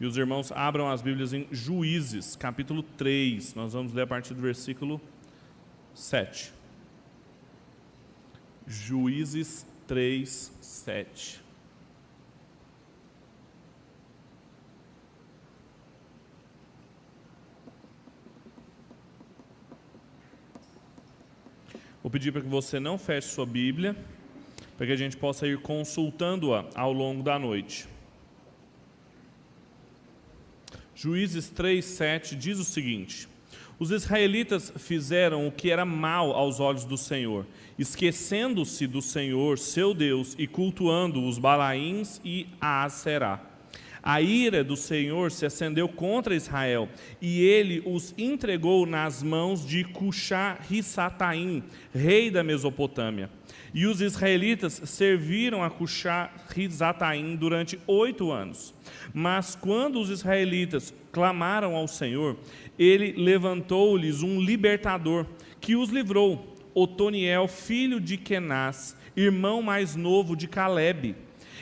E os irmãos abram as Bíblias em Juízes, capítulo 3. Nós vamos ler a partir do versículo 7. Juízes 3, 7. Vou pedir para que você não feche sua Bíblia, para que a gente possa ir consultando-a ao longo da noite. Juízes 3:7 diz o seguinte: Os israelitas fizeram o que era mal aos olhos do Senhor, esquecendo-se do Senhor, seu Deus, e cultuando os Balaíns e a Aserá. A ira do Senhor se acendeu contra Israel, e ele os entregou nas mãos de Cuxá-Rissataim, rei da Mesopotâmia. E os israelitas serviram a Cuxá-Rissataim durante oito anos. Mas quando os israelitas clamaram ao Senhor, ele levantou-lhes um libertador, que os livrou, Otoniel, filho de Kenaz, irmão mais novo de Caleb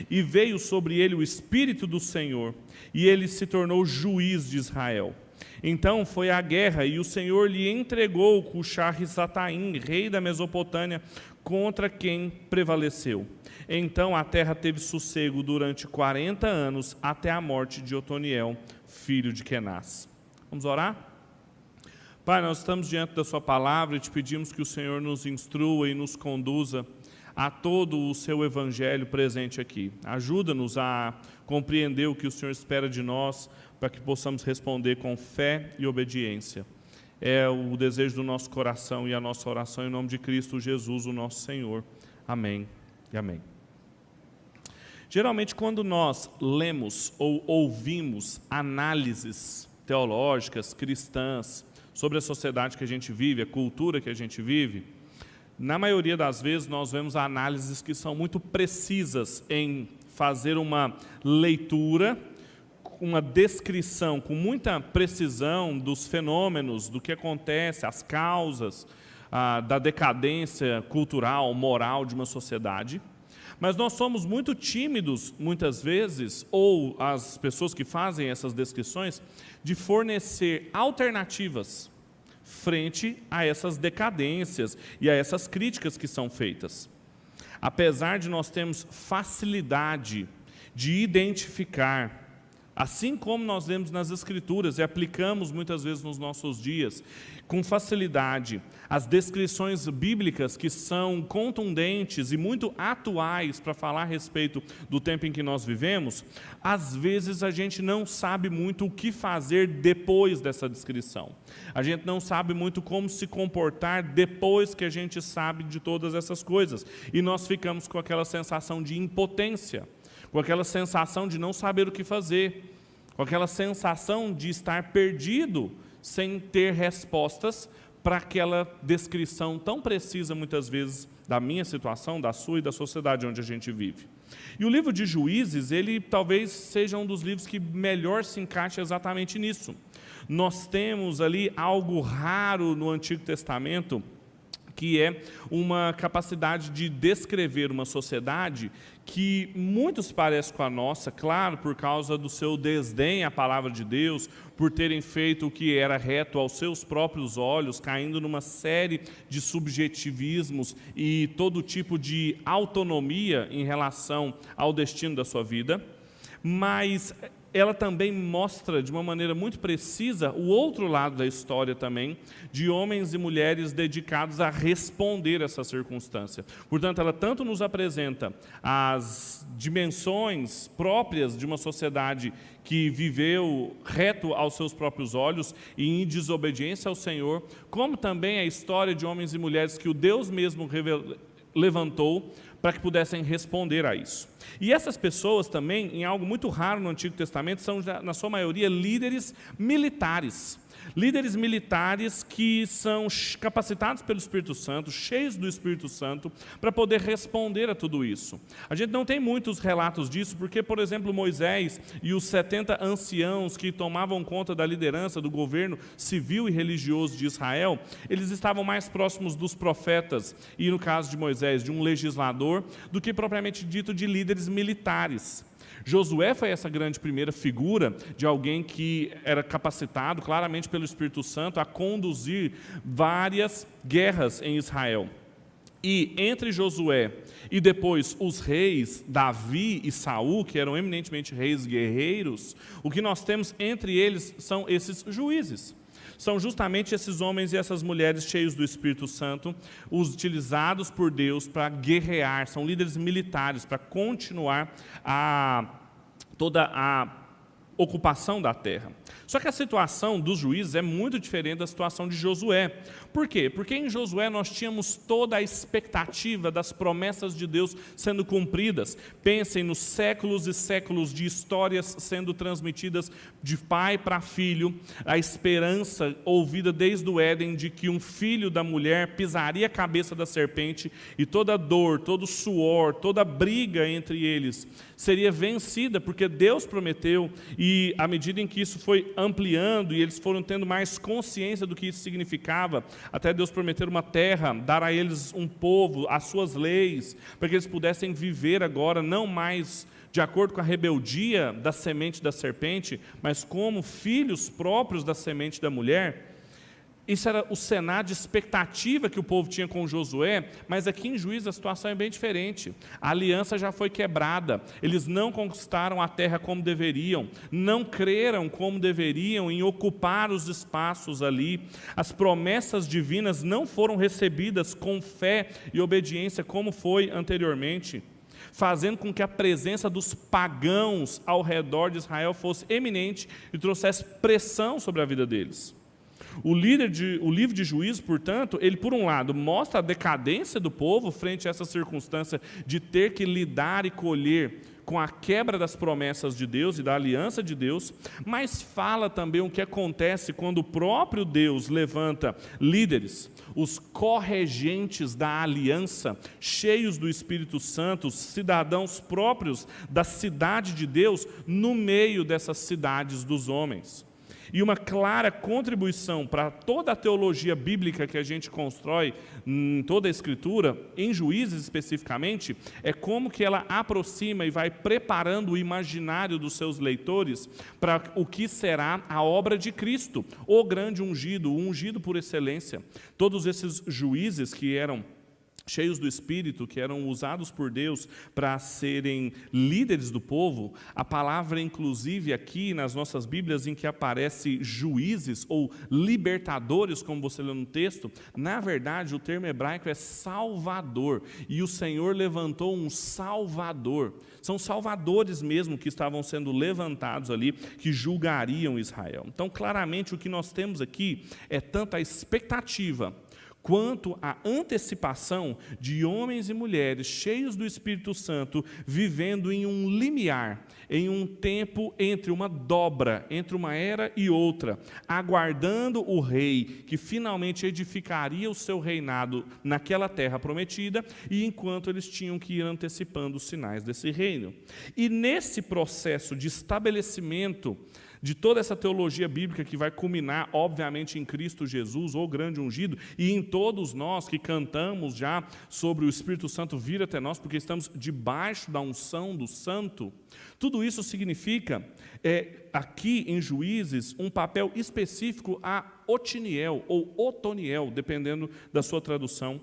e veio sobre ele o Espírito do Senhor, e ele se tornou juiz de Israel. Então foi a guerra, e o Senhor lhe entregou Cuxar-Rizataim, rei da Mesopotâmia, contra quem prevaleceu. Então a terra teve sossego durante 40 anos, até a morte de Otoniel, filho de Kenaz. Vamos orar? Pai, nós estamos diante da Sua palavra e te pedimos que o Senhor nos instrua e nos conduza a todo o seu evangelho presente aqui. Ajuda-nos a compreender o que o Senhor espera de nós, para que possamos responder com fé e obediência. É o desejo do nosso coração e a nossa oração em nome de Cristo Jesus, o nosso Senhor. Amém e amém. Geralmente, quando nós lemos ou ouvimos análises teológicas, cristãs, sobre a sociedade que a gente vive, a cultura que a gente vive, na maioria das vezes, nós vemos análises que são muito precisas em fazer uma leitura, uma descrição com muita precisão dos fenômenos, do que acontece, as causas ah, da decadência cultural, moral de uma sociedade. Mas nós somos muito tímidos, muitas vezes, ou as pessoas que fazem essas descrições, de fornecer alternativas frente a essas decadências e a essas críticas que são feitas. Apesar de nós termos facilidade de identificar Assim como nós vemos nas Escrituras e aplicamos muitas vezes nos nossos dias, com facilidade, as descrições bíblicas que são contundentes e muito atuais para falar a respeito do tempo em que nós vivemos, às vezes a gente não sabe muito o que fazer depois dessa descrição. A gente não sabe muito como se comportar depois que a gente sabe de todas essas coisas. E nós ficamos com aquela sensação de impotência com aquela sensação de não saber o que fazer, com aquela sensação de estar perdido sem ter respostas para aquela descrição tão precisa, muitas vezes, da minha situação, da sua e da sociedade onde a gente vive. E o livro de Juízes, ele talvez seja um dos livros que melhor se encaixa exatamente nisso. Nós temos ali algo raro no Antigo Testamento, que é uma capacidade de descrever uma sociedade que muito se parece com a nossa, claro, por causa do seu desdém à palavra de Deus, por terem feito o que era reto aos seus próprios olhos, caindo numa série de subjetivismos e todo tipo de autonomia em relação ao destino da sua vida. Mas ela também mostra de uma maneira muito precisa o outro lado da história também, de homens e mulheres dedicados a responder essa circunstância. Portanto, ela tanto nos apresenta as dimensões próprias de uma sociedade que viveu reto aos seus próprios olhos e em desobediência ao Senhor, como também a história de homens e mulheres que o Deus mesmo levantou para que pudessem responder a isso. E essas pessoas também, em algo muito raro no Antigo Testamento, são, na sua maioria, líderes militares líderes militares que são capacitados pelo Espírito Santo, cheios do Espírito Santo, para poder responder a tudo isso. A gente não tem muitos relatos disso, porque, por exemplo, Moisés e os 70 anciãos que tomavam conta da liderança do governo civil e religioso de Israel, eles estavam mais próximos dos profetas, e no caso de Moisés, de um legislador, do que propriamente dito de líderes militares. Josué foi essa grande primeira figura de alguém que era capacitado claramente pelo Espírito Santo a conduzir várias guerras em Israel. E entre Josué e depois os reis Davi e Saul, que eram eminentemente reis guerreiros, o que nós temos entre eles são esses juízes. São justamente esses homens e essas mulheres cheios do Espírito Santo, os utilizados por Deus para guerrear, são líderes militares para continuar a toda a ocupação da terra. Só que a situação dos juízes é muito diferente da situação de Josué. Por quê? Porque em Josué nós tínhamos toda a expectativa das promessas de Deus sendo cumpridas. Pensem nos séculos e séculos de histórias sendo transmitidas de pai para filho, a esperança ouvida desde o Éden de que um filho da mulher pisaria a cabeça da serpente e toda dor, todo suor, toda briga entre eles seria vencida, porque Deus prometeu, e à medida em que isso foi ampliando e eles foram tendo mais consciência do que isso significava, até Deus prometer uma terra, dar a eles um povo, as suas leis, para que eles pudessem viver agora não mais de acordo com a rebeldia da semente da serpente, mas como filhos próprios da semente da mulher. Isso era o cenário de expectativa que o povo tinha com Josué, mas aqui em Juízo a situação é bem diferente. A aliança já foi quebrada, eles não conquistaram a terra como deveriam, não creram como deveriam em ocupar os espaços ali. As promessas divinas não foram recebidas com fé e obediência como foi anteriormente fazendo com que a presença dos pagãos ao redor de Israel fosse eminente e trouxesse pressão sobre a vida deles. O, de, o livro de Juízes, portanto, ele, por um lado, mostra a decadência do povo frente a essa circunstância de ter que lidar e colher com a quebra das promessas de Deus e da aliança de Deus, mas fala também o que acontece quando o próprio Deus levanta líderes, os corregentes da aliança, cheios do Espírito Santo, cidadãos próprios da cidade de Deus, no meio dessas cidades dos homens. E uma clara contribuição para toda a teologia bíblica que a gente constrói em toda a Escritura, em Juízes especificamente, é como que ela aproxima e vai preparando o imaginário dos seus leitores para o que será a obra de Cristo, o grande ungido, o ungido por excelência. Todos esses juízes que eram cheios do Espírito, que eram usados por Deus para serem líderes do povo, a palavra, inclusive, aqui nas nossas Bíblias, em que aparece juízes ou libertadores, como você lê no texto, na verdade o termo hebraico é salvador, e o Senhor levantou um salvador. São salvadores mesmo que estavam sendo levantados ali, que julgariam Israel. Então, claramente, o que nós temos aqui é tanto a expectativa quanto à antecipação de homens e mulheres cheios do Espírito Santo, vivendo em um limiar, em um tempo entre uma dobra, entre uma era e outra, aguardando o rei que finalmente edificaria o seu reinado naquela terra prometida, e enquanto eles tinham que ir antecipando os sinais desse reino. E nesse processo de estabelecimento, de toda essa teologia bíblica que vai culminar, obviamente, em Cristo Jesus, o grande ungido, e em todos nós que cantamos já sobre o Espírito Santo vir até nós, porque estamos debaixo da unção do Santo. Tudo isso significa, é, aqui em Juízes, um papel específico a Otiniel, ou Otoniel, dependendo da sua tradução,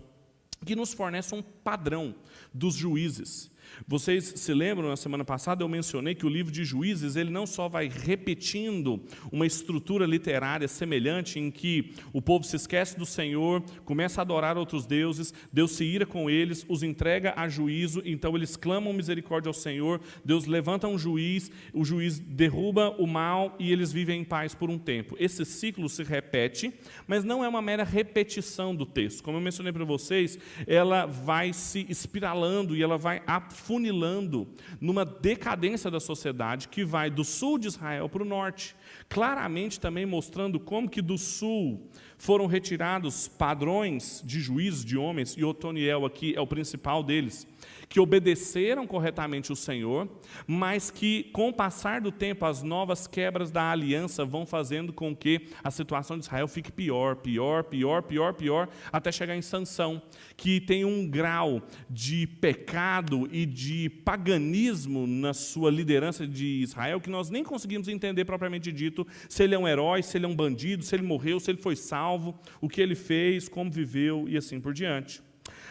que nos fornece um padrão dos juízes. Vocês se lembram, na semana passada eu mencionei que o livro de Juízes, ele não só vai repetindo uma estrutura literária semelhante em que o povo se esquece do Senhor, começa a adorar outros deuses, Deus se ira com eles, os entrega a juízo, então eles clamam misericórdia ao Senhor, Deus levanta um juiz, o juiz derruba o mal e eles vivem em paz por um tempo. Esse ciclo se repete, mas não é uma mera repetição do texto. Como eu mencionei para vocês, ela vai se espiralando e ela vai afunilando numa decadência da sociedade que vai do sul de Israel para o norte, claramente também mostrando como que do sul foram retirados padrões de juízes de homens, e Otoniel aqui é o principal deles, que obedeceram corretamente o Senhor, mas que, com o passar do tempo, as novas quebras da aliança vão fazendo com que a situação de Israel fique pior, pior, pior, pior, pior, até chegar em Sansão, que tem um grau de pecado e de paganismo na sua liderança de Israel que nós nem conseguimos entender propriamente dito se ele é um herói, se ele é um bandido, se ele morreu, se ele foi salvo, o que ele fez, como viveu e assim por diante.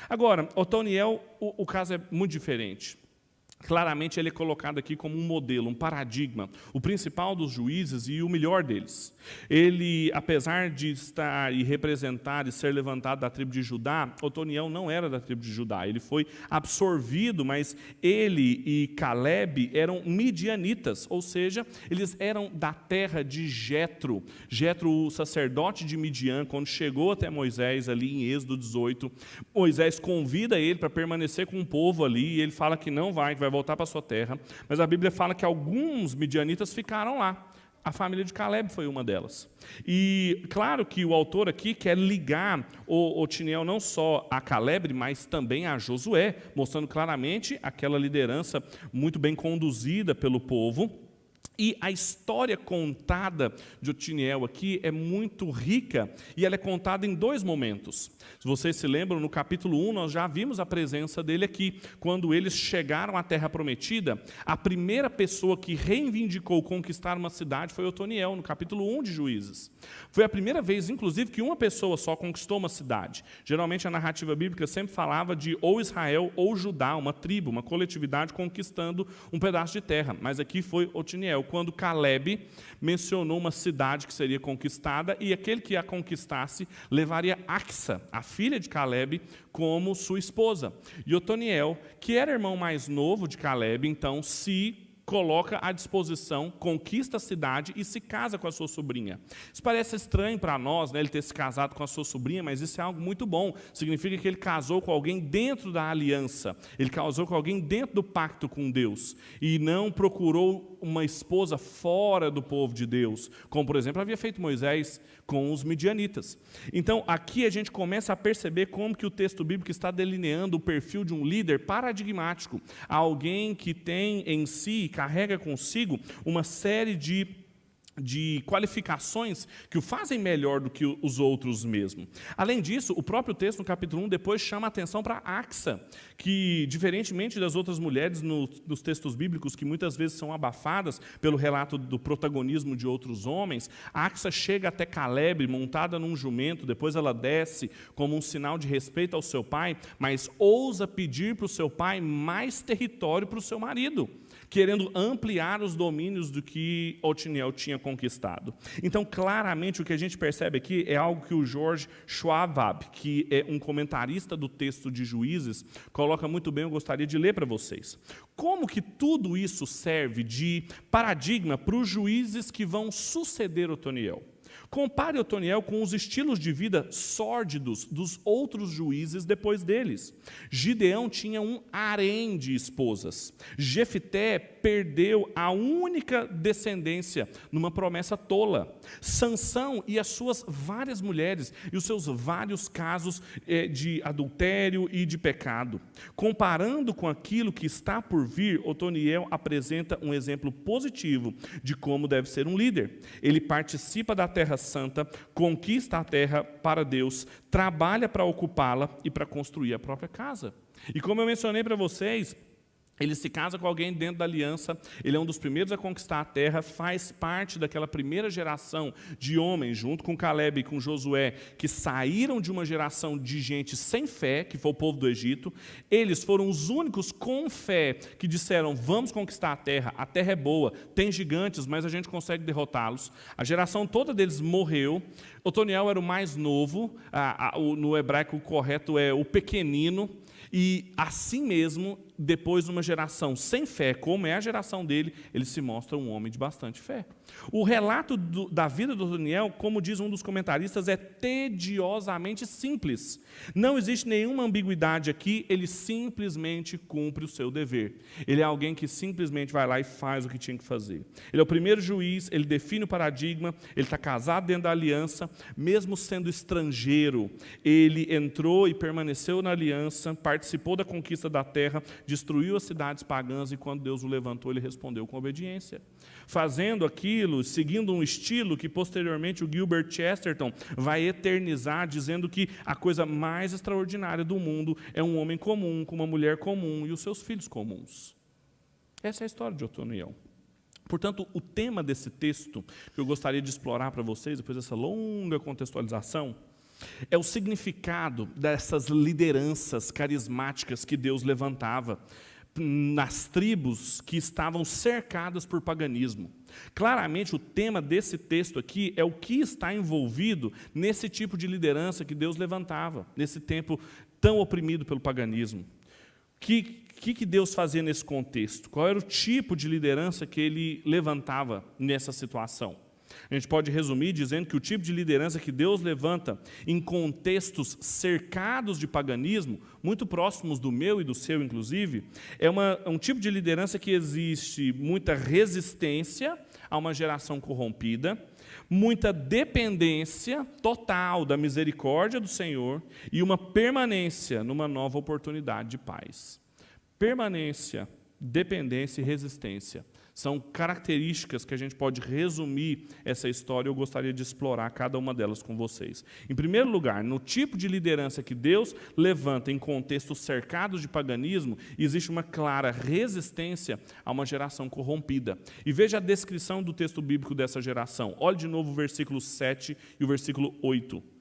Agora, Otoniel, o, o caso é muito diferente. Claramente ele é colocado aqui como um modelo, um paradigma, o principal dos juízes e o melhor deles. Ele, apesar de estar e representar e ser levantado da tribo de Judá, Otoniel não era da tribo de Judá. Ele foi absorvido, mas ele e Caleb eram midianitas, ou seja, eles eram da terra de Jetro. Jetro, o sacerdote de Midian, quando chegou até Moisés ali em Êxodo 18, Moisés convida ele para permanecer com o povo ali, e ele fala que não vai, que vai voltar para sua terra, mas a Bíblia fala que alguns midianitas ficaram lá. A família de Caleb foi uma delas. E claro que o autor aqui quer ligar o Otiniel não só a Caleb, mas também a Josué, mostrando claramente aquela liderança muito bem conduzida pelo povo e a história contada de Otiniel aqui é muito rica e ela é contada em dois momentos. Se vocês se lembram, no capítulo 1 nós já vimos a presença dele aqui. Quando eles chegaram à Terra Prometida, a primeira pessoa que reivindicou conquistar uma cidade foi Otoniel, no capítulo 1 de Juízes. Foi a primeira vez, inclusive, que uma pessoa só conquistou uma cidade. Geralmente a narrativa bíblica sempre falava de ou Israel ou Judá, uma tribo, uma coletividade conquistando um pedaço de terra. Mas aqui foi Otiniel quando Caleb mencionou uma cidade que seria conquistada e aquele que a conquistasse levaria Axa, a filha de Caleb, como sua esposa. E Otoniel, que era irmão mais novo de Caleb, então se coloca à disposição, conquista a cidade e se casa com a sua sobrinha. Isso parece estranho para nós, né, ele ter se casado com a sua sobrinha, mas isso é algo muito bom. Significa que ele casou com alguém dentro da aliança, ele casou com alguém dentro do pacto com Deus e não procurou uma esposa fora do povo de Deus, como por exemplo havia feito Moisés com os midianitas. Então, aqui a gente começa a perceber como que o texto bíblico está delineando o perfil de um líder paradigmático, alguém que tem em si, carrega consigo uma série de de qualificações que o fazem melhor do que os outros mesmo. Além disso, o próprio texto no capítulo 1 depois chama a atenção para Axa, que diferentemente das outras mulheres no, nos textos bíblicos que muitas vezes são abafadas pelo relato do protagonismo de outros homens, Axa chega até Caleb montada num jumento, depois ela desce como um sinal de respeito ao seu pai, mas ousa pedir para o seu pai mais território para o seu marido querendo ampliar os domínios do que Otiniel tinha conquistado. Então, claramente, o que a gente percebe aqui é algo que o George Schwab, que é um comentarista do texto de Juízes, coloca muito bem, eu gostaria de ler para vocês. Como que tudo isso serve de paradigma para os juízes que vão suceder Otoniel? Compare Otoniel com os estilos de vida sórdidos dos outros juízes depois deles. Gideão tinha um harém de esposas. Jefité perdeu a única descendência numa promessa tola. Sansão e as suas várias mulheres e os seus vários casos eh, de adultério e de pecado. Comparando com aquilo que está por vir, Otoniel apresenta um exemplo positivo de como deve ser um líder. Ele participa da terra santa, conquista a terra para Deus, trabalha para ocupá-la e para construir a própria casa. E como eu mencionei para vocês, ele se casa com alguém dentro da aliança, ele é um dos primeiros a conquistar a terra, faz parte daquela primeira geração de homens, junto com Caleb e com Josué, que saíram de uma geração de gente sem fé, que foi o povo do Egito. Eles foram os únicos com fé que disseram: vamos conquistar a terra, a terra é boa, tem gigantes, mas a gente consegue derrotá-los. A geração toda deles morreu. Otoniel era o mais novo, no hebraico correto é o pequenino, e assim mesmo depois de uma geração sem fé, como é a geração dele, ele se mostra um homem de bastante fé. O relato do, da vida do Daniel, como diz um dos comentaristas, é tediosamente simples. Não existe nenhuma ambiguidade aqui, ele simplesmente cumpre o seu dever. Ele é alguém que simplesmente vai lá e faz o que tinha que fazer. Ele é o primeiro juiz, ele define o paradigma, ele está casado dentro da aliança, mesmo sendo estrangeiro, ele entrou e permaneceu na aliança, participou da conquista da terra, destruiu as cidades pagãs e quando Deus o levantou, ele respondeu com obediência. Fazendo aquilo, seguindo um estilo que posteriormente o Gilbert Chesterton vai eternizar, dizendo que a coisa mais extraordinária do mundo é um homem comum com uma mulher comum e os seus filhos comuns. Essa é a história de Otoniel. Portanto, o tema desse texto que eu gostaria de explorar para vocês, depois dessa longa contextualização, é o significado dessas lideranças carismáticas que Deus levantava nas tribos que estavam cercadas por paganismo. Claramente, o tema desse texto aqui é o que está envolvido nesse tipo de liderança que Deus levantava, nesse tempo tão oprimido pelo paganismo. O que, que, que Deus fazia nesse contexto? Qual era o tipo de liderança que ele levantava nessa situação? A gente pode resumir dizendo que o tipo de liderança que Deus levanta em contextos cercados de paganismo, muito próximos do meu e do seu, inclusive, é uma, é um tipo de liderança que existe muita resistência a uma geração corrompida, muita dependência total da misericórdia do Senhor e uma permanência numa nova oportunidade de paz. Permanência, dependência e resistência são características que a gente pode resumir essa história. Eu gostaria de explorar cada uma delas com vocês. Em primeiro lugar, no tipo de liderança que Deus levanta em contextos cercados de paganismo, existe uma clara resistência a uma geração corrompida. E veja a descrição do texto bíblico dessa geração. Olhe de novo o versículo 7 e o versículo 8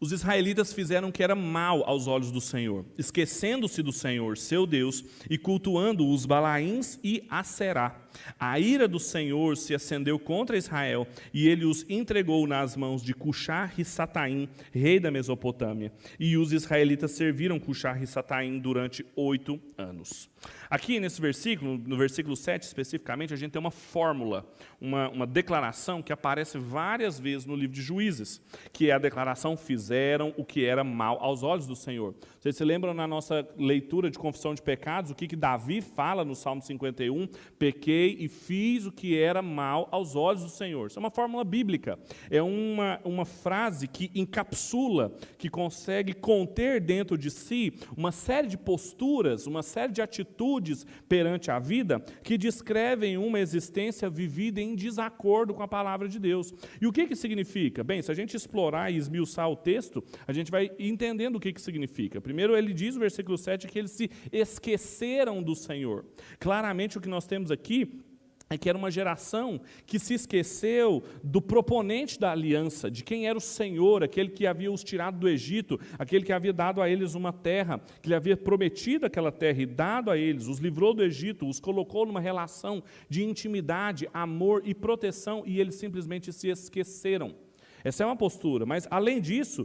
os israelitas fizeram o que era mal aos olhos do Senhor, esquecendo-se do Senhor, seu Deus, e cultuando os Balaíns e Aserá. A ira do Senhor se acendeu contra Israel, e ele os entregou nas mãos de Cushar-Risataim, rei da Mesopotâmia. E os israelitas serviram Cushar-Risataim durante oito anos. Aqui nesse versículo, no versículo 7 especificamente, a gente tem uma fórmula, uma, uma declaração que aparece várias vezes no livro de Juízes, que é a declaração: fizeram o que era mal aos olhos do Senhor. Vocês se lembram na nossa leitura de confissão de pecados, o que, que Davi fala no Salmo 51? Pequei e fiz o que era mal aos olhos do Senhor. Isso é uma fórmula bíblica. É uma, uma frase que encapsula, que consegue conter dentro de si uma série de posturas, uma série de atitudes perante a vida que descrevem uma existência vivida em desacordo com a palavra de Deus. E o que, que significa? Bem, se a gente explorar e esmiuçar o texto, a gente vai entendendo o que, que significa. Primeiro, ele diz no versículo 7 que eles se esqueceram do Senhor. Claramente, o que nós temos aqui é que era uma geração que se esqueceu do proponente da aliança, de quem era o Senhor, aquele que havia os tirado do Egito, aquele que havia dado a eles uma terra, que lhe havia prometido aquela terra e dado a eles, os livrou do Egito, os colocou numa relação de intimidade, amor e proteção, e eles simplesmente se esqueceram. Essa é uma postura, mas além disso,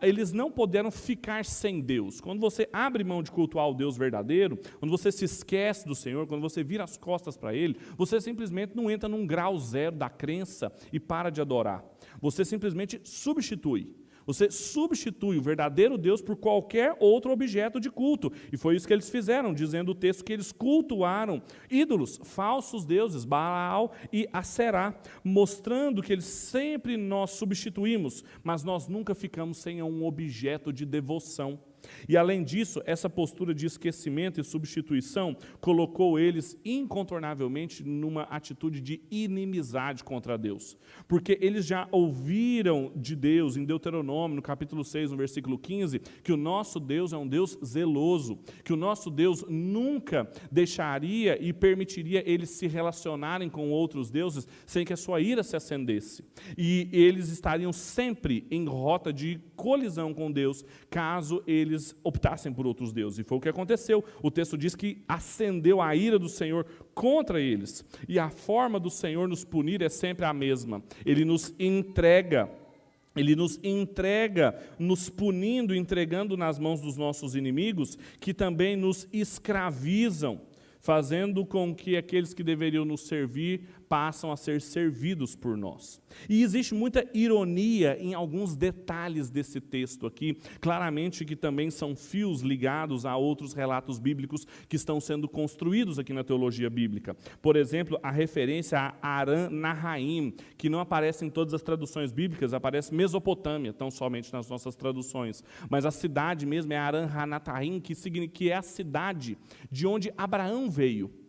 eles não puderam ficar sem Deus. Quando você abre mão de cultuar o Deus verdadeiro, quando você se esquece do Senhor, quando você vira as costas para Ele, você simplesmente não entra num grau zero da crença e para de adorar. Você simplesmente substitui. Você substitui o verdadeiro Deus por qualquer outro objeto de culto. E foi isso que eles fizeram, dizendo o texto que eles cultuaram ídolos, falsos deuses, Baal e Aserá, mostrando que eles sempre nós substituímos, mas nós nunca ficamos sem um objeto de devoção. E além disso, essa postura de esquecimento e substituição colocou eles incontornavelmente numa atitude de inimizade contra Deus. Porque eles já ouviram de Deus em Deuteronômio, no capítulo 6, no versículo 15, que o nosso Deus é um Deus zeloso, que o nosso Deus nunca deixaria e permitiria eles se relacionarem com outros deuses sem que a sua ira se acendesse. E eles estariam sempre em rota de colisão com Deus, caso eles optassem por outros deuses. E foi o que aconteceu. O texto diz que acendeu a ira do Senhor contra eles. E a forma do Senhor nos punir é sempre a mesma. Ele nos entrega ele nos entrega, nos punindo, entregando nas mãos dos nossos inimigos, que também nos escravizam fazendo com que aqueles que deveriam nos servir passam a ser servidos por nós. E existe muita ironia em alguns detalhes desse texto aqui, claramente que também são fios ligados a outros relatos bíblicos que estão sendo construídos aqui na teologia bíblica. Por exemplo, a referência a Aram Naharaim, que não aparece em todas as traduções bíblicas, aparece Mesopotâmia, tão somente nas nossas traduções. Mas a cidade mesmo é Aram Hanataim, que é a cidade de onde Abraão veio.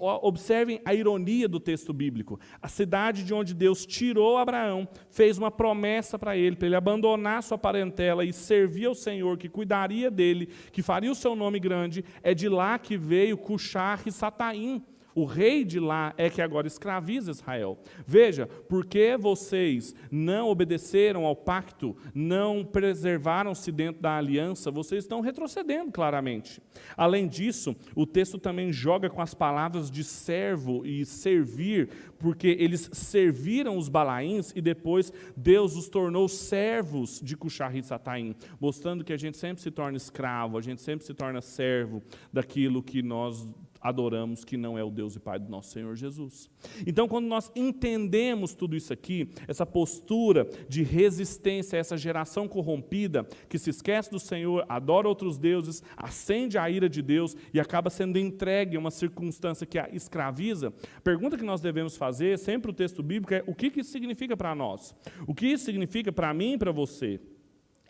Observem a ironia do texto bíblico. A cidade de onde Deus tirou Abraão, fez uma promessa para ele, para ele abandonar sua parentela e servir ao Senhor, que cuidaria dele, que faria o seu nome grande, é de lá que veio Cuxar e Sataim, o rei de lá é que agora escraviza Israel. Veja, porque vocês não obedeceram ao pacto, não preservaram-se dentro da aliança, vocês estão retrocedendo claramente. Além disso, o texto também joga com as palavras de servo e servir, porque eles serviram os balaíns e depois Deus os tornou servos de Cuxarri Sataim, mostrando que a gente sempre se torna escravo, a gente sempre se torna servo daquilo que nós adoramos que não é o Deus e Pai do nosso Senhor Jesus. Então, quando nós entendemos tudo isso aqui, essa postura de resistência a essa geração corrompida, que se esquece do Senhor, adora outros deuses, acende a ira de Deus e acaba sendo entregue a uma circunstância que a escraviza, a pergunta que nós devemos fazer, sempre o texto bíblico, é o que isso significa para nós? O que isso significa para mim e para você?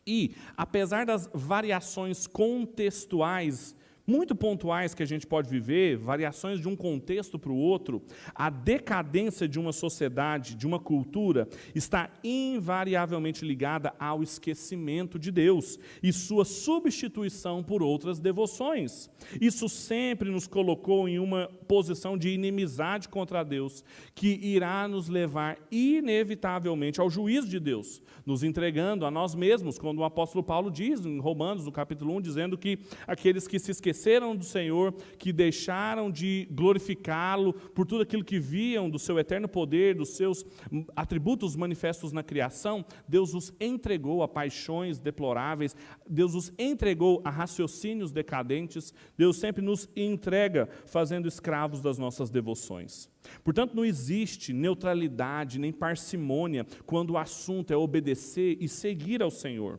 E, apesar das variações contextuais muito pontuais que a gente pode viver, variações de um contexto para o outro, a decadência de uma sociedade, de uma cultura, está invariavelmente ligada ao esquecimento de Deus e sua substituição por outras devoções. Isso sempre nos colocou em uma posição de inimizade contra Deus, que irá nos levar inevitavelmente ao juízo de Deus, nos entregando a nós mesmos, quando o apóstolo Paulo diz em Romanos, no capítulo 1, dizendo que aqueles que se esqueceram esqueceram do Senhor, que deixaram de glorificá-lo por tudo aquilo que viam do seu eterno poder, dos seus atributos manifestos na criação, Deus os entregou a paixões deploráveis, Deus os entregou a raciocínios decadentes, Deus sempre nos entrega fazendo escravos das nossas devoções. Portanto, não existe neutralidade nem parcimônia quando o assunto é obedecer e seguir ao Senhor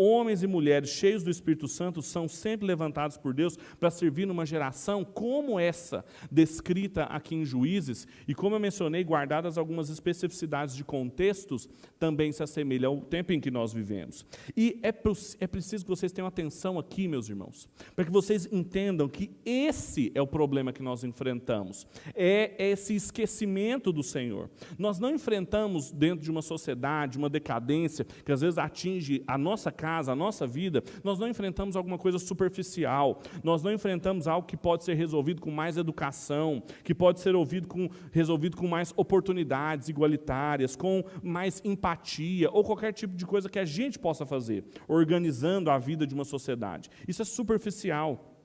homens e mulheres cheios do Espírito Santo são sempre levantados por Deus para servir numa geração como essa, descrita aqui em Juízes, e como eu mencionei, guardadas algumas especificidades de contextos, também se assemelha ao tempo em que nós vivemos. E é, é preciso que vocês tenham atenção aqui, meus irmãos, para que vocês entendam que esse é o problema que nós enfrentamos, é esse esquecimento do Senhor. Nós não enfrentamos dentro de uma sociedade, uma decadência, que às vezes atinge a nossa casa, casa, a nossa vida, nós não enfrentamos alguma coisa superficial, nós não enfrentamos algo que pode ser resolvido com mais educação, que pode ser ouvido com, resolvido com mais oportunidades igualitárias, com mais empatia, ou qualquer tipo de coisa que a gente possa fazer, organizando a vida de uma sociedade. Isso é superficial.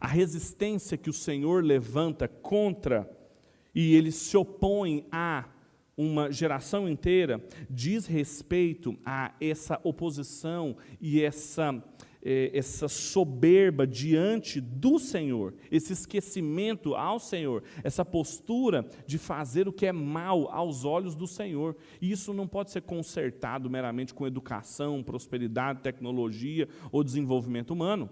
A resistência que o Senhor levanta contra e ele se opõe a uma geração inteira diz respeito a essa oposição e essa, eh, essa soberba diante do Senhor, esse esquecimento ao Senhor, essa postura de fazer o que é mal aos olhos do Senhor. E isso não pode ser consertado meramente com educação, prosperidade, tecnologia ou desenvolvimento humano.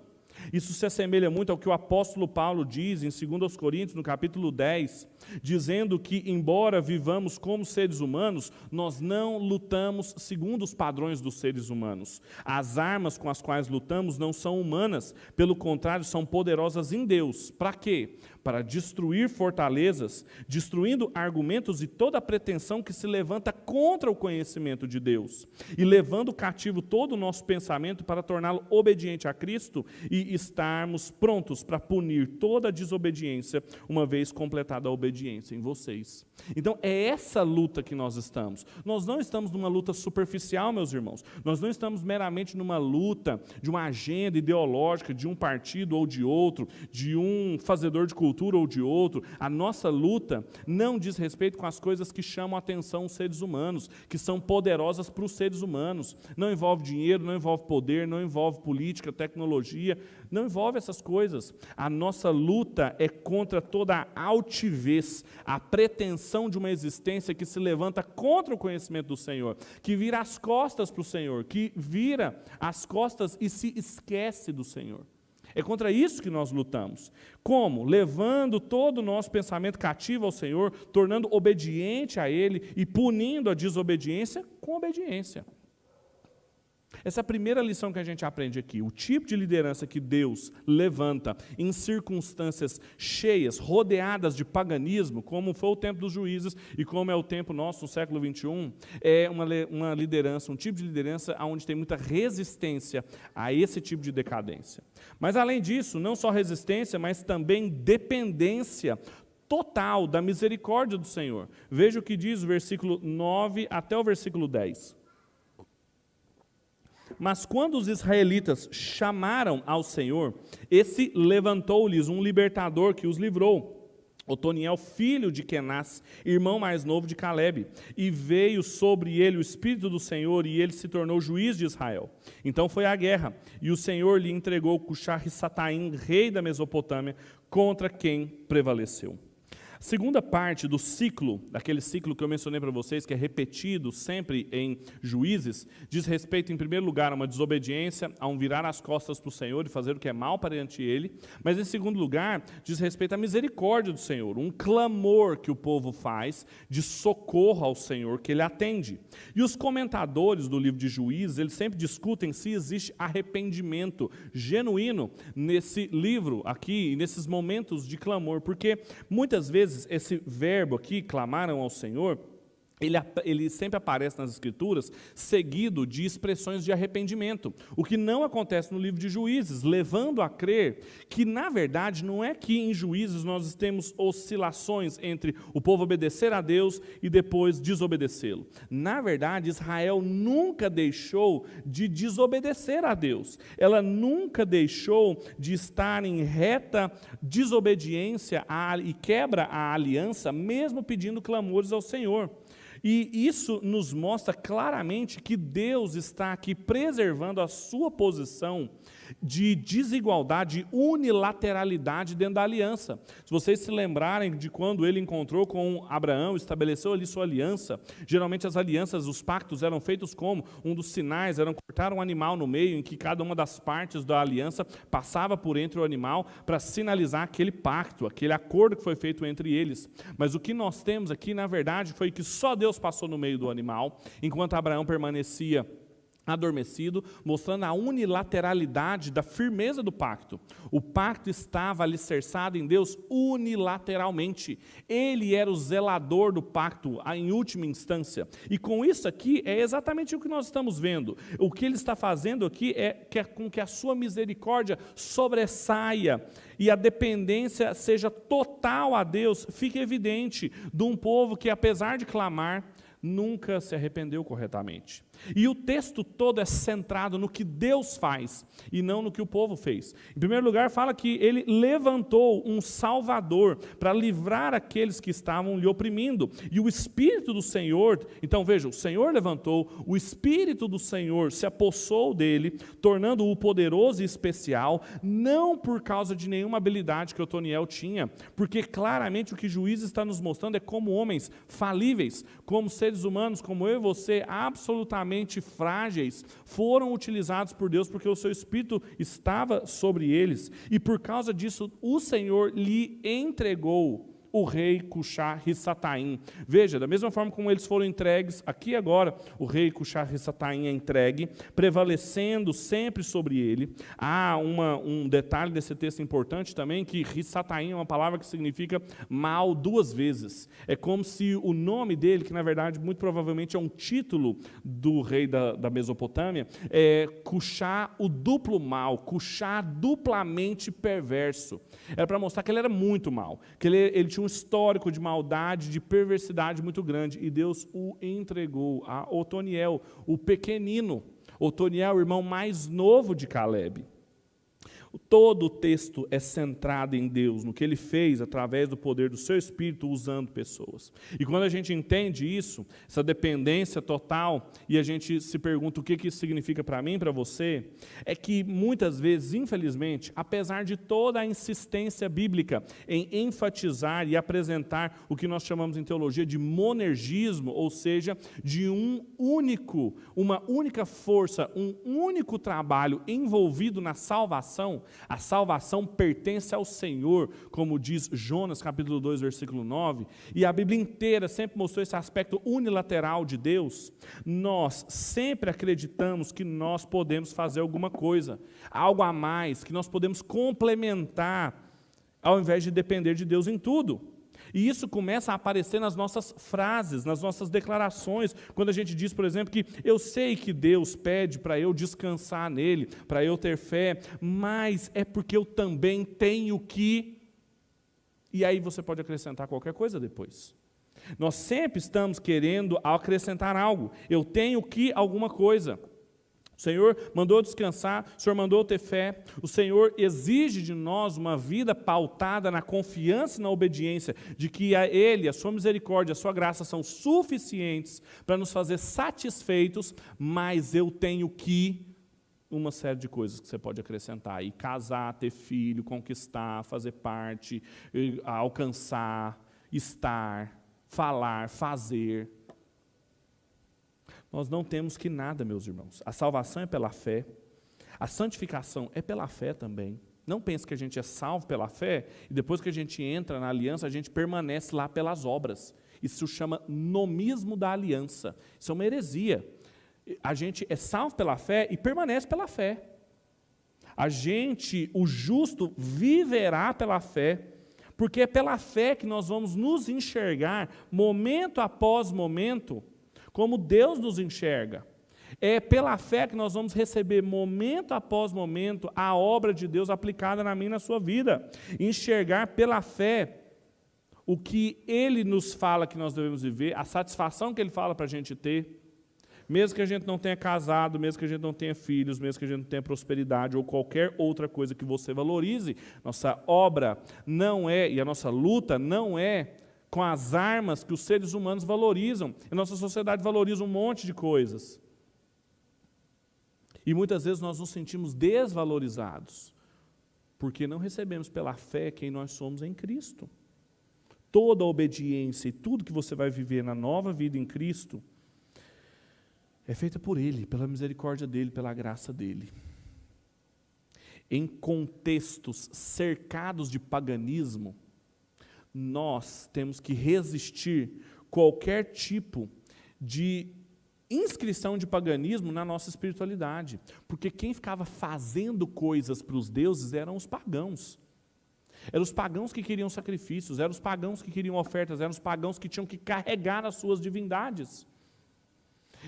Isso se assemelha muito ao que o apóstolo Paulo diz em 2 Coríntios, no capítulo 10, dizendo que, embora vivamos como seres humanos, nós não lutamos segundo os padrões dos seres humanos. As armas com as quais lutamos não são humanas, pelo contrário, são poderosas em Deus. Para quê? Para destruir fortalezas, destruindo argumentos e toda pretensão que se levanta contra o conhecimento de Deus, e levando cativo todo o nosso pensamento para torná-lo obediente a Cristo e estarmos prontos para punir toda desobediência, uma vez completada a obediência em vocês. Então é essa luta que nós estamos. Nós não estamos numa luta superficial, meus irmãos. Nós não estamos meramente numa luta de uma agenda ideológica de um partido ou de outro, de um fazedor de cultura ou de outro, a nossa luta não diz respeito com as coisas que chamam a atenção os seres humanos, que são poderosas para os seres humanos. Não envolve dinheiro, não envolve poder, não envolve política, tecnologia, não envolve essas coisas. A nossa luta é contra toda a altivez, a pretensão de uma existência que se levanta contra o conhecimento do Senhor, que vira as costas para o Senhor, que vira as costas e se esquece do Senhor. É contra isso que nós lutamos. Como? Levando todo o nosso pensamento cativo ao Senhor, tornando obediente a Ele e punindo a desobediência com obediência. Essa é a primeira lição que a gente aprende aqui. O tipo de liderança que Deus levanta em circunstâncias cheias, rodeadas de paganismo, como foi o tempo dos juízes e como é o tempo nosso no século 21, é uma, uma liderança, um tipo de liderança onde tem muita resistência a esse tipo de decadência. Mas além disso, não só resistência, mas também dependência total da misericórdia do Senhor. Veja o que diz o versículo 9 até o versículo 10. Mas quando os israelitas chamaram ao Senhor, esse levantou-lhes um libertador que os livrou. Otoniel, filho de Kenaz, irmão mais novo de Caleb, e veio sobre ele o Espírito do Senhor, e ele se tornou juiz de Israel. Então foi a guerra, e o Senhor lhe entregou Cushar-Sataim, rei da Mesopotâmia, contra quem prevaleceu. Segunda parte do ciclo, daquele ciclo que eu mencionei para vocês, que é repetido sempre em juízes, diz respeito, em primeiro lugar, a uma desobediência, a um virar as costas para o Senhor e fazer o que é mal perante Ele, mas em segundo lugar, diz respeito à misericórdia do Senhor, um clamor que o povo faz de socorro ao Senhor que Ele atende. E os comentadores do livro de juízes, eles sempre discutem se existe arrependimento genuíno nesse livro aqui, nesses momentos de clamor, porque muitas vezes vezes esse verbo aqui, clamaram ao Senhor, ele, ele, sempre aparece nas Escrituras seguido de expressões de arrependimento, o que não acontece no livro de Juízes, levando a crer que, na verdade, não é que em Juízes nós temos oscilações entre o povo obedecer a Deus e depois desobedecê-lo. Na verdade, Israel nunca deixou de desobedecer a Deus, ela nunca deixou de estar em reta desobediência e quebra a aliança, mesmo pedindo clamores ao Senhor. E isso nos mostra claramente que Deus está aqui preservando a sua posição de desigualdade, unilateralidade dentro da aliança. Se vocês se lembrarem de quando ele encontrou com Abraão, estabeleceu ali sua aliança, geralmente as alianças, os pactos eram feitos como? Um dos sinais era cortar um animal no meio, em que cada uma das partes da aliança passava por entre o animal para sinalizar aquele pacto, aquele acordo que foi feito entre eles. Mas o que nós temos aqui, na verdade, foi que só Deus passou no meio do animal, enquanto Abraão permanecia adormecido, mostrando a unilateralidade da firmeza do pacto. O pacto estava alicerçado em Deus unilateralmente. Ele era o zelador do pacto em última instância. E com isso aqui é exatamente o que nós estamos vendo. O que ele está fazendo aqui é que, com que a sua misericórdia sobressaia e a dependência seja total a Deus, fique evidente de um povo que apesar de clamar, nunca se arrependeu corretamente. E o texto todo é centrado no que Deus faz e não no que o povo fez. Em primeiro lugar, fala que ele levantou um Salvador para livrar aqueles que estavam lhe oprimindo. E o Espírito do Senhor, então veja, o Senhor levantou, o Espírito do Senhor se apossou dele, tornando-o poderoso e especial, não por causa de nenhuma habilidade que Otoniel tinha, porque claramente o que Juiz está nos mostrando é como homens falíveis, como seres humanos, como eu e você, absolutamente extremamente frágeis, foram utilizados por Deus porque o seu espírito estava sobre eles, e por causa disso o Senhor lhe entregou o rei Cuxá-Rissataim. Veja, da mesma forma como eles foram entregues, aqui agora o rei Cuxá-Rissataim é entregue, prevalecendo sempre sobre ele. Há uma, um detalhe desse texto importante também, que Rissataim é uma palavra que significa mal duas vezes. É como se o nome dele, que na verdade muito provavelmente é um título do rei da, da Mesopotâmia, é Cuxá o duplo mal, Cuxá duplamente perverso. Era para mostrar que ele era muito mal, que ele, ele tinha um histórico de maldade, de perversidade muito grande, e Deus o entregou a Otoniel, o pequenino. Otoniel, o irmão mais novo de Caleb. Todo o texto é centrado em Deus, no que Ele fez através do poder do Seu Espírito usando pessoas. E quando a gente entende isso, essa dependência total, e a gente se pergunta o que isso significa para mim, para você, é que muitas vezes, infelizmente, apesar de toda a insistência bíblica em enfatizar e apresentar o que nós chamamos em teologia de monergismo, ou seja, de um único, uma única força, um único trabalho envolvido na salvação, a salvação pertence ao Senhor, como diz Jonas, capítulo 2, versículo 9, e a Bíblia inteira sempre mostrou esse aspecto unilateral de Deus. Nós sempre acreditamos que nós podemos fazer alguma coisa, algo a mais, que nós podemos complementar, ao invés de depender de Deus em tudo. E isso começa a aparecer nas nossas frases, nas nossas declarações, quando a gente diz, por exemplo, que eu sei que Deus pede para eu descansar nele, para eu ter fé, mas é porque eu também tenho que. E aí você pode acrescentar qualquer coisa depois. Nós sempre estamos querendo acrescentar algo. Eu tenho que alguma coisa. O Senhor mandou descansar, o Senhor mandou ter fé, o Senhor exige de nós uma vida pautada na confiança e na obediência, de que a Ele, a Sua misericórdia, a Sua graça são suficientes para nos fazer satisfeitos, mas eu tenho que uma série de coisas que você pode acrescentar. E casar, ter filho, conquistar, fazer parte, alcançar, estar, falar, fazer. Nós não temos que nada, meus irmãos. A salvação é pela fé, a santificação é pela fé também. Não pense que a gente é salvo pela fé e depois que a gente entra na aliança, a gente permanece lá pelas obras. Isso chama nomismo da aliança. Isso é uma heresia. A gente é salvo pela fé e permanece pela fé. A gente, o justo, viverá pela fé, porque é pela fé que nós vamos nos enxergar, momento após momento, como Deus nos enxerga. É pela fé que nós vamos receber, momento após momento, a obra de Deus aplicada na minha e na sua vida. Enxergar pela fé o que Ele nos fala que nós devemos viver, a satisfação que Ele fala para a gente ter. Mesmo que a gente não tenha casado, mesmo que a gente não tenha filhos, mesmo que a gente não tenha prosperidade ou qualquer outra coisa que você valorize, nossa obra não é, e a nossa luta não é com as armas que os seres humanos valorizam. A nossa sociedade valoriza um monte de coisas. E muitas vezes nós nos sentimos desvalorizados, porque não recebemos pela fé quem nós somos em Cristo. Toda a obediência e tudo que você vai viver na nova vida em Cristo é feita por Ele, pela misericórdia dEle, pela graça dEle. Em contextos cercados de paganismo, nós temos que resistir qualquer tipo de inscrição de paganismo na nossa espiritualidade, porque quem ficava fazendo coisas para os deuses eram os pagãos. Eram os pagãos que queriam sacrifícios, eram os pagãos que queriam ofertas, eram os pagãos que tinham que carregar as suas divindades.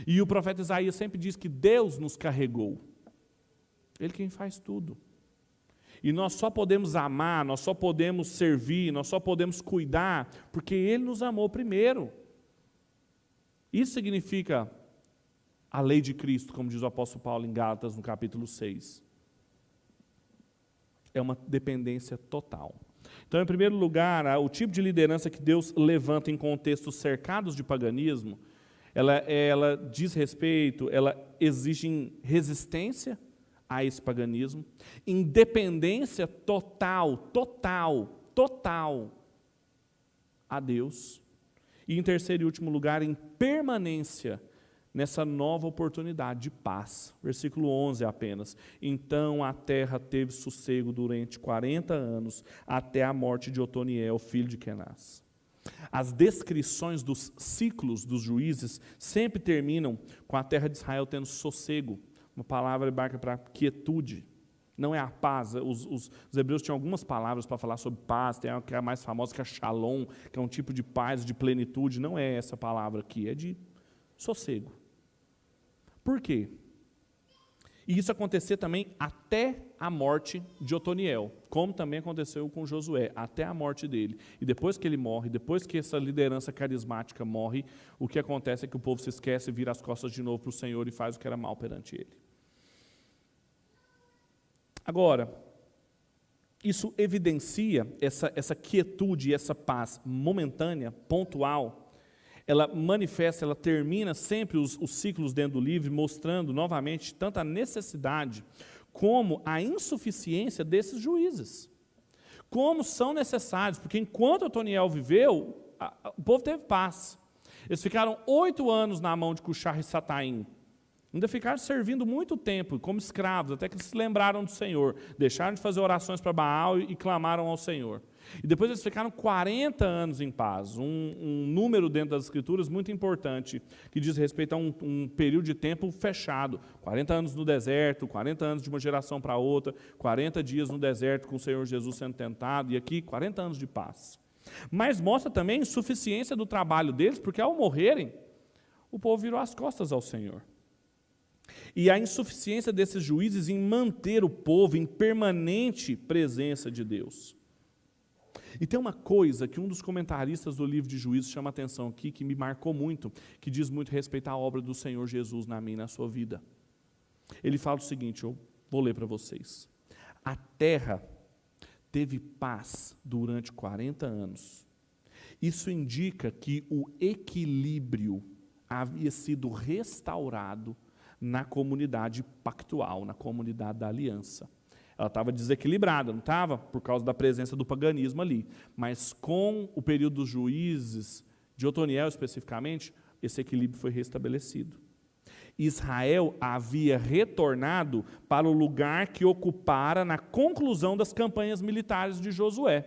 E o profeta Isaías sempre diz que Deus nos carregou. Ele quem faz tudo. E nós só podemos amar, nós só podemos servir, nós só podemos cuidar, porque Ele nos amou primeiro. Isso significa a lei de Cristo, como diz o apóstolo Paulo em Gálatas, no capítulo 6. É uma dependência total. Então, em primeiro lugar, o tipo de liderança que Deus levanta em contextos cercados de paganismo, ela, ela diz respeito, ela exige resistência a esse paganismo, independência total, total, total a Deus, e em terceiro e último lugar, em permanência nessa nova oportunidade de paz. Versículo 11 apenas. Então a terra teve sossego durante 40 anos, até a morte de Otoniel, filho de Kenaz. As descrições dos ciclos dos juízes sempre terminam com a terra de Israel tendo sossego, uma palavra hebraica para quietude. Não é a paz. Os, os, os hebreus tinham algumas palavras para falar sobre paz. Tem a que é a mais famosa, que é shalom, que é um tipo de paz, de plenitude. Não é essa palavra aqui, é de sossego. Por quê? E isso acontecer também até a morte de Otoniel, como também aconteceu com Josué, até a morte dele. E depois que ele morre, depois que essa liderança carismática morre, o que acontece é que o povo se esquece, vira as costas de novo para o Senhor e faz o que era mal perante ele. Agora, isso evidencia essa, essa quietude, essa paz momentânea, pontual. Ela manifesta, ela termina sempre os, os ciclos dentro do livro, mostrando novamente tanto a necessidade como a insuficiência desses juízes. Como são necessários, porque enquanto Otoniel viveu, a, a, o povo teve paz. Eles ficaram oito anos na mão de Cuxar e Sataim. Ainda ficaram servindo muito tempo como escravos, até que eles se lembraram do Senhor, deixaram de fazer orações para Baal e, e, clamaram ao Senhor. E depois eles ficaram 40 anos em paz, um, um número dentro das Escrituras muito importante, que diz respeito a um, um, período de tempo fechado. 40 anos no deserto, 40 anos de uma geração para outra, 40 dias no deserto com o Senhor Jesus sendo tentado, e aqui 40 anos de paz. Mas mostra também a insuficiência do trabalho deles, porque ao morrerem, o povo virou as costas ao Senhor e a insuficiência desses juízes em manter o povo em permanente presença de Deus. E tem uma coisa que um dos comentaristas do livro de Juízes chama atenção aqui, que me marcou muito, que diz muito respeito à obra do Senhor Jesus na minha e na sua vida. Ele fala o seguinte, eu vou ler para vocês. A terra teve paz durante 40 anos. Isso indica que o equilíbrio havia sido restaurado na comunidade pactual, na comunidade da aliança. Ela estava desequilibrada, não estava? Por causa da presença do paganismo ali. Mas com o período dos juízes, de Otoniel especificamente, esse equilíbrio foi restabelecido. Israel havia retornado para o lugar que ocupara na conclusão das campanhas militares de Josué.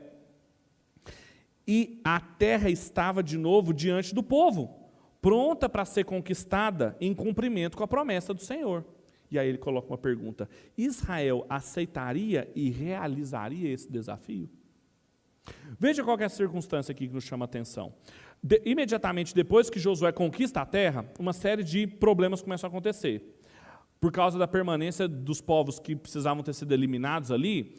E a terra estava de novo diante do povo pronta para ser conquistada em cumprimento com a promessa do Senhor. E aí ele coloca uma pergunta: Israel aceitaria e realizaria esse desafio? Veja qual é a circunstância aqui que nos chama a atenção. De, imediatamente depois que Josué conquista a terra, uma série de problemas começam a acontecer. Por causa da permanência dos povos que precisavam ter sido eliminados ali,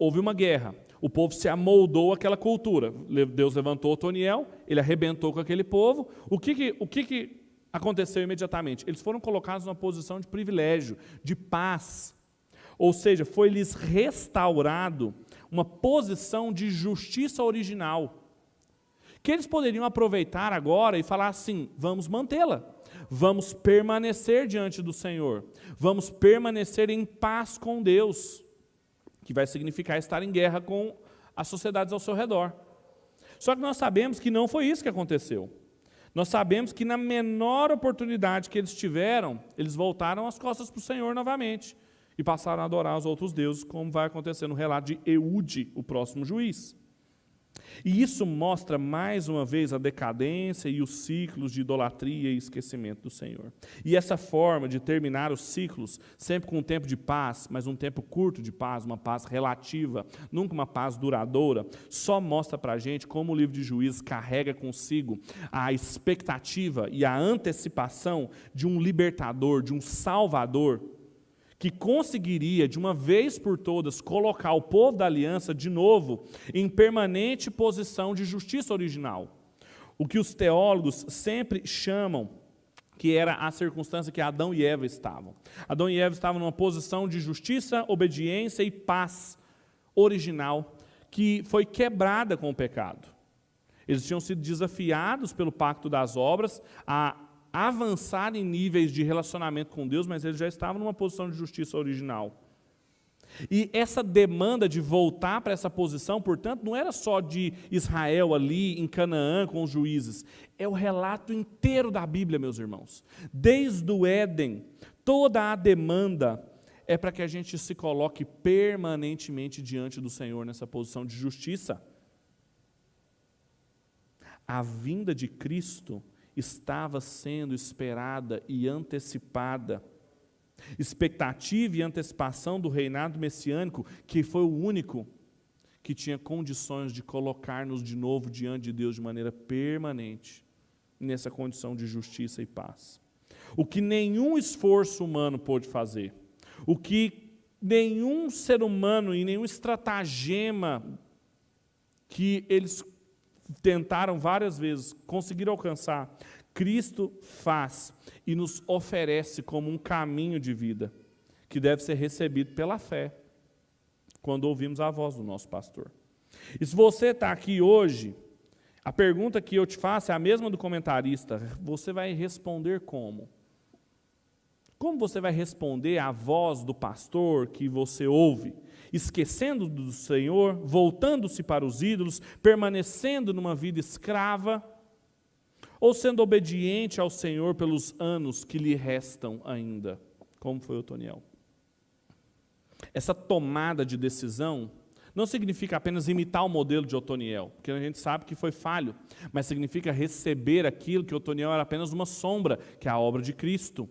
houve uma guerra. O povo se amoldou àquela cultura. Deus levantou Otoniel, ele arrebentou com aquele povo. O que, que, o que, que aconteceu imediatamente? Eles foram colocados numa posição de privilégio, de paz. Ou seja, foi-lhes restaurado uma posição de justiça original. Que eles poderiam aproveitar agora e falar assim: vamos mantê-la, vamos permanecer diante do Senhor, vamos permanecer em paz com Deus que vai significar estar em guerra com as sociedades ao seu redor. Só que nós sabemos que não foi isso que aconteceu. Nós sabemos que na menor oportunidade que eles tiveram, eles voltaram as costas para o Senhor novamente e passaram a adorar os outros deuses, como vai acontecer no relato de Eude, o próximo juiz. E isso mostra mais uma vez a decadência e os ciclos de idolatria e esquecimento do Senhor. E essa forma de terminar os ciclos, sempre com um tempo de paz, mas um tempo curto de paz, uma paz relativa, nunca uma paz duradoura, só mostra para a gente como o livro de Juízes carrega consigo a expectativa e a antecipação de um libertador, de um salvador que conseguiria, de uma vez por todas, colocar o povo da aliança de novo em permanente posição de justiça original. O que os teólogos sempre chamam que era a circunstância que Adão e Eva estavam. Adão e Eva estavam numa posição de justiça, obediência e paz original que foi quebrada com o pecado. Eles tinham sido desafiados pelo pacto das obras a avançar em níveis de relacionamento com Deus, mas eles já estavam numa posição de justiça original. E essa demanda de voltar para essa posição, portanto, não era só de Israel ali em Canaã com os juízes, é o relato inteiro da Bíblia, meus irmãos. Desde o Éden, toda a demanda é para que a gente se coloque permanentemente diante do Senhor nessa posição de justiça. A vinda de Cristo estava sendo esperada e antecipada. Expectativa e antecipação do reinado messiânico, que foi o único que tinha condições de colocar-nos de novo diante de Deus de maneira permanente, nessa condição de justiça e paz. O que nenhum esforço humano pôde fazer, o que nenhum ser humano e nenhum estratagema que eles tentaram várias vezes conseguir alcançar, Cristo faz e nos oferece como um caminho de vida que deve ser recebido pela fé. quando ouvimos a voz do nosso pastor. E se você está aqui hoje, a pergunta que eu te faço é a mesma do comentarista: você vai responder como? Como você vai responder à voz do pastor que você ouve? Esquecendo do Senhor, voltando-se para os ídolos, permanecendo numa vida escrava? Ou sendo obediente ao Senhor pelos anos que lhe restam ainda? Como foi o Toniel? Essa tomada de decisão não significa apenas imitar o modelo de Otoniel, porque a gente sabe que foi falho, mas significa receber aquilo que Otoniel era apenas uma sombra, que é a obra de Cristo.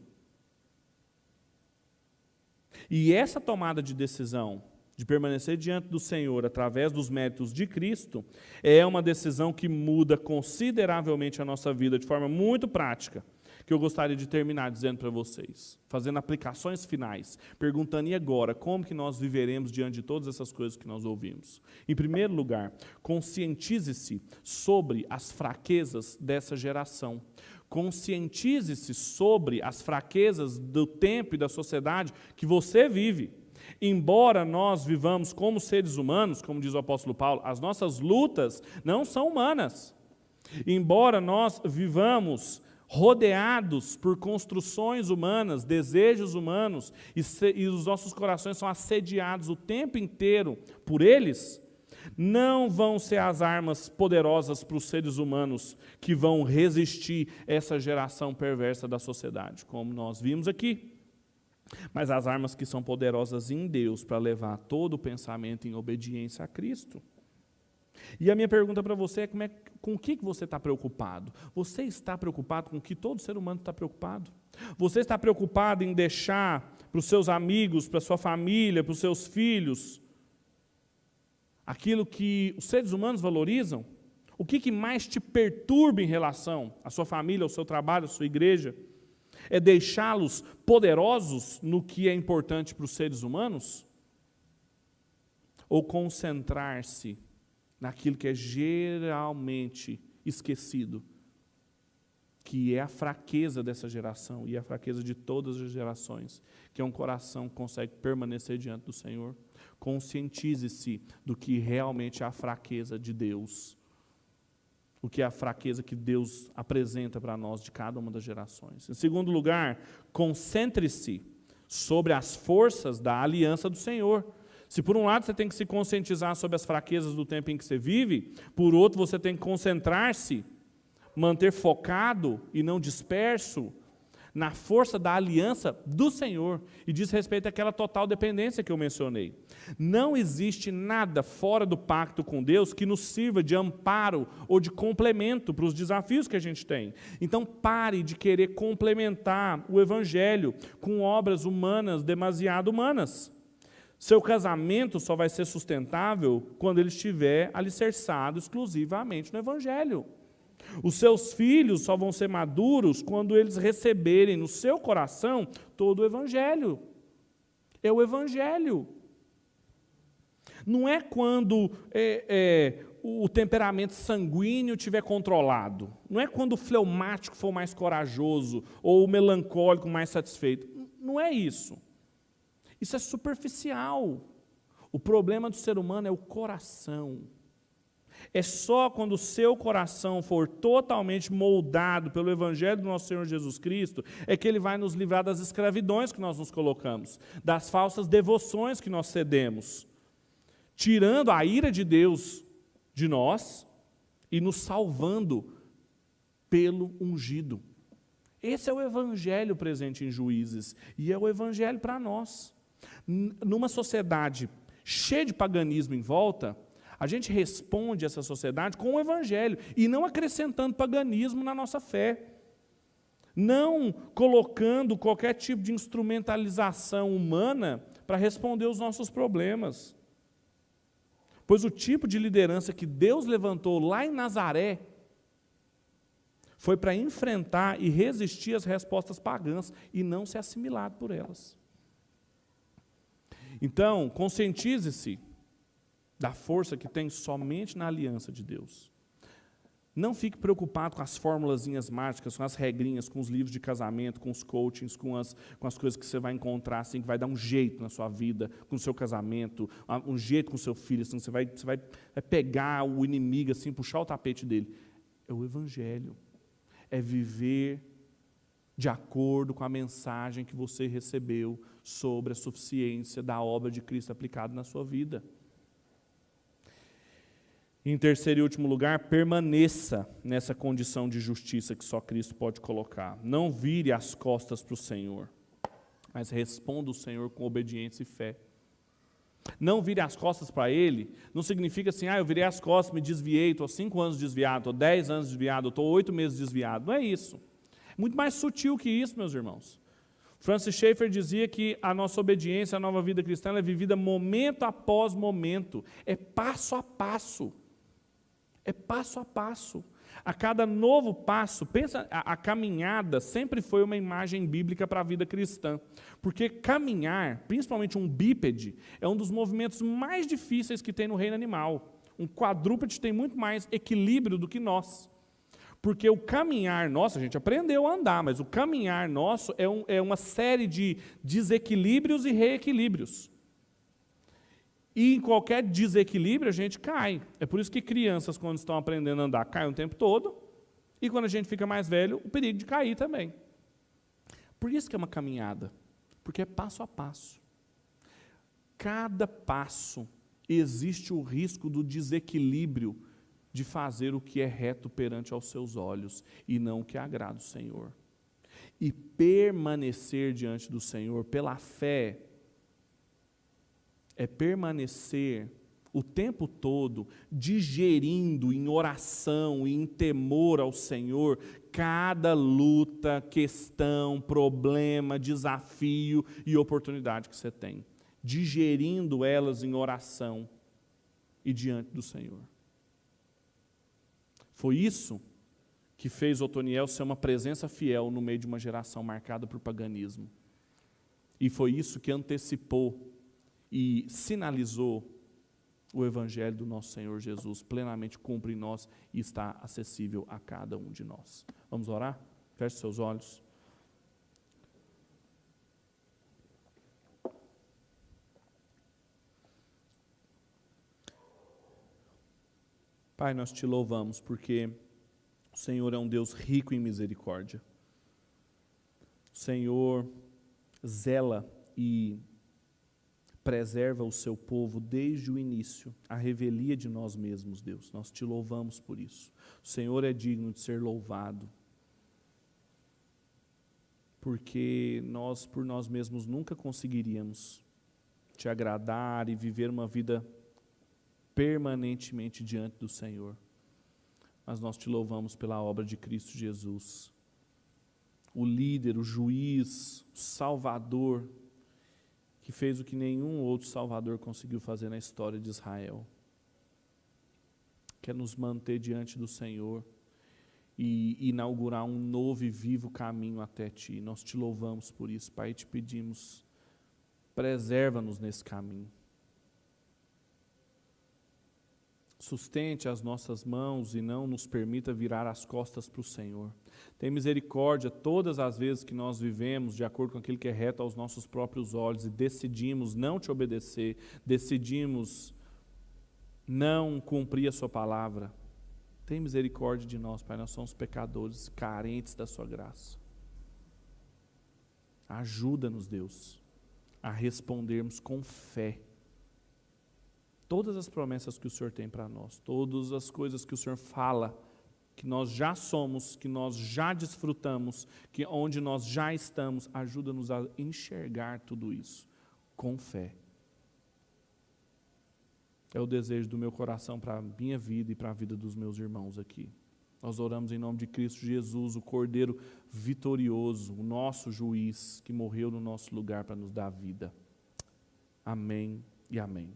E essa tomada de decisão de permanecer diante do Senhor através dos méritos de Cristo é uma decisão que muda consideravelmente a nossa vida de forma muito prática que eu gostaria de terminar dizendo para vocês, fazendo aplicações finais, perguntando e agora, como que nós viveremos diante de todas essas coisas que nós ouvimos? Em primeiro lugar, conscientize-se sobre as fraquezas dessa geração. Conscientize-se sobre as fraquezas do tempo e da sociedade que você vive. Embora nós vivamos como seres humanos, como diz o apóstolo Paulo, as nossas lutas não são humanas. Embora nós vivamos rodeados por construções humanas, desejos humanos, e, se, e os nossos corações são assediados o tempo inteiro por eles, não vão ser as armas poderosas para os seres humanos que vão resistir essa geração perversa da sociedade, como nós vimos aqui. Mas as armas que são poderosas em Deus para levar todo o pensamento em obediência a Cristo. E a minha pergunta para você é, é com o que você está preocupado? Você está preocupado com o que todo ser humano está preocupado? Você está preocupado em deixar para os seus amigos, para a sua família, para os seus filhos, aquilo que os seres humanos valorizam? O que, que mais te perturba em relação à sua família, ao seu trabalho, à sua igreja? É deixá-los poderosos no que é importante para os seres humanos? Ou concentrar-se naquilo que é geralmente esquecido, que é a fraqueza dessa geração e a fraqueza de todas as gerações, que é um coração que consegue permanecer diante do Senhor. Conscientize-se do que realmente é a fraqueza de Deus, o que é a fraqueza que Deus apresenta para nós de cada uma das gerações. Em segundo lugar, concentre-se sobre as forças da aliança do Senhor. Se por um lado você tem que se conscientizar sobre as fraquezas do tempo em que você vive, por outro você tem que concentrar-se, manter focado e não disperso na força da aliança do Senhor e diz respeito àquela total dependência que eu mencionei. Não existe nada fora do pacto com Deus que nos sirva de amparo ou de complemento para os desafios que a gente tem. Então pare de querer complementar o evangelho com obras humanas demasiado humanas. Seu casamento só vai ser sustentável quando ele estiver alicerçado exclusivamente no Evangelho. Os seus filhos só vão ser maduros quando eles receberem no seu coração todo o Evangelho. É o Evangelho. Não é quando é, é, o temperamento sanguíneo estiver controlado. Não é quando o fleumático for mais corajoso ou o melancólico mais satisfeito. Não é isso. Isso é superficial. O problema do ser humano é o coração. É só quando o seu coração for totalmente moldado pelo Evangelho do nosso Senhor Jesus Cristo, é que Ele vai nos livrar das escravidões que nós nos colocamos, das falsas devoções que nós cedemos, tirando a ira de Deus de nós e nos salvando pelo ungido. Esse é o Evangelho presente em Juízes e é o Evangelho para nós numa sociedade cheia de paganismo em volta, a gente responde essa sociedade com o evangelho e não acrescentando paganismo na nossa fé. Não colocando qualquer tipo de instrumentalização humana para responder os nossos problemas. Pois o tipo de liderança que Deus levantou lá em Nazaré foi para enfrentar e resistir às respostas pagãs e não ser assimilado por elas. Então, conscientize-se da força que tem somente na aliança de Deus. Não fique preocupado com as formulazinhas mágicas, com as regrinhas, com os livros de casamento, com os coachings, com as, com as coisas que você vai encontrar, assim, que vai dar um jeito na sua vida, com o seu casamento, um jeito com o seu filho, assim, você vai, você vai, vai pegar o inimigo, assim, puxar o tapete dele. É o Evangelho. É viver de acordo com a mensagem que você recebeu sobre a suficiência da obra de Cristo aplicada na sua vida. Em terceiro e último lugar, permaneça nessa condição de justiça que só Cristo pode colocar. Não vire as costas para o Senhor, mas responda o Senhor com obediência e fé. Não vire as costas para Ele, não significa assim, ah, eu virei as costas, me desviei, estou cinco anos desviado, estou dez anos desviado, estou oito meses desviado. Não é isso. É muito mais sutil que isso, meus irmãos. Francis Schaeffer dizia que a nossa obediência, a nova vida cristã, é vivida momento após momento, é passo a passo. É passo a passo. A cada novo passo, pensa, a, a caminhada sempre foi uma imagem bíblica para a vida cristã. Porque caminhar, principalmente um bípede, é um dos movimentos mais difíceis que tem no reino animal. Um quadrúpede tem muito mais equilíbrio do que nós. Porque o caminhar nosso, a gente aprendeu a andar, mas o caminhar nosso é, um, é uma série de desequilíbrios e reequilíbrios. E em qualquer desequilíbrio a gente cai. É por isso que crianças, quando estão aprendendo a andar, caem o tempo todo. E quando a gente fica mais velho, o perigo de cair também. Por isso que é uma caminhada. Porque é passo a passo. Cada passo existe o risco do desequilíbrio de fazer o que é reto perante aos seus olhos e não o que agrada o Senhor. E permanecer diante do Senhor pela fé é permanecer o tempo todo digerindo em oração e em temor ao Senhor cada luta, questão, problema, desafio e oportunidade que você tem. Digerindo elas em oração e diante do Senhor. Foi isso que fez Otoniel ser uma presença fiel no meio de uma geração marcada por paganismo. E foi isso que antecipou e sinalizou o Evangelho do nosso Senhor Jesus, plenamente cumpre em nós e está acessível a cada um de nós. Vamos orar? Feche seus olhos. Pai, nós te louvamos porque o Senhor é um Deus rico em misericórdia. O Senhor zela e preserva o seu povo desde o início, a revelia de nós mesmos, Deus. Nós te louvamos por isso. O Senhor é digno de ser louvado. Porque nós, por nós mesmos, nunca conseguiríamos te agradar e viver uma vida permanentemente diante do Senhor. Mas nós te louvamos pela obra de Cristo Jesus. O líder, o juiz, o salvador, que fez o que nenhum outro Salvador conseguiu fazer na história de Israel. Quer nos manter diante do Senhor e inaugurar um novo e vivo caminho até Ti. Nós te louvamos por isso, Pai, e te pedimos, preserva-nos nesse caminho. Sustente as nossas mãos e não nos permita virar as costas para o Senhor. Tem misericórdia todas as vezes que nós vivemos de acordo com aquilo que é reto aos nossos próprios olhos e decidimos não te obedecer, decidimos não cumprir a Sua palavra. Tem misericórdia de nós, Pai. Nós somos pecadores, carentes da Sua graça. Ajuda-nos, Deus, a respondermos com fé todas as promessas que o Senhor tem para nós, todas as coisas que o Senhor fala, que nós já somos, que nós já desfrutamos, que onde nós já estamos, ajuda-nos a enxergar tudo isso com fé. É o desejo do meu coração para a minha vida e para a vida dos meus irmãos aqui. Nós oramos em nome de Cristo Jesus, o Cordeiro vitorioso, o nosso juiz que morreu no nosso lugar para nos dar vida. Amém e amém.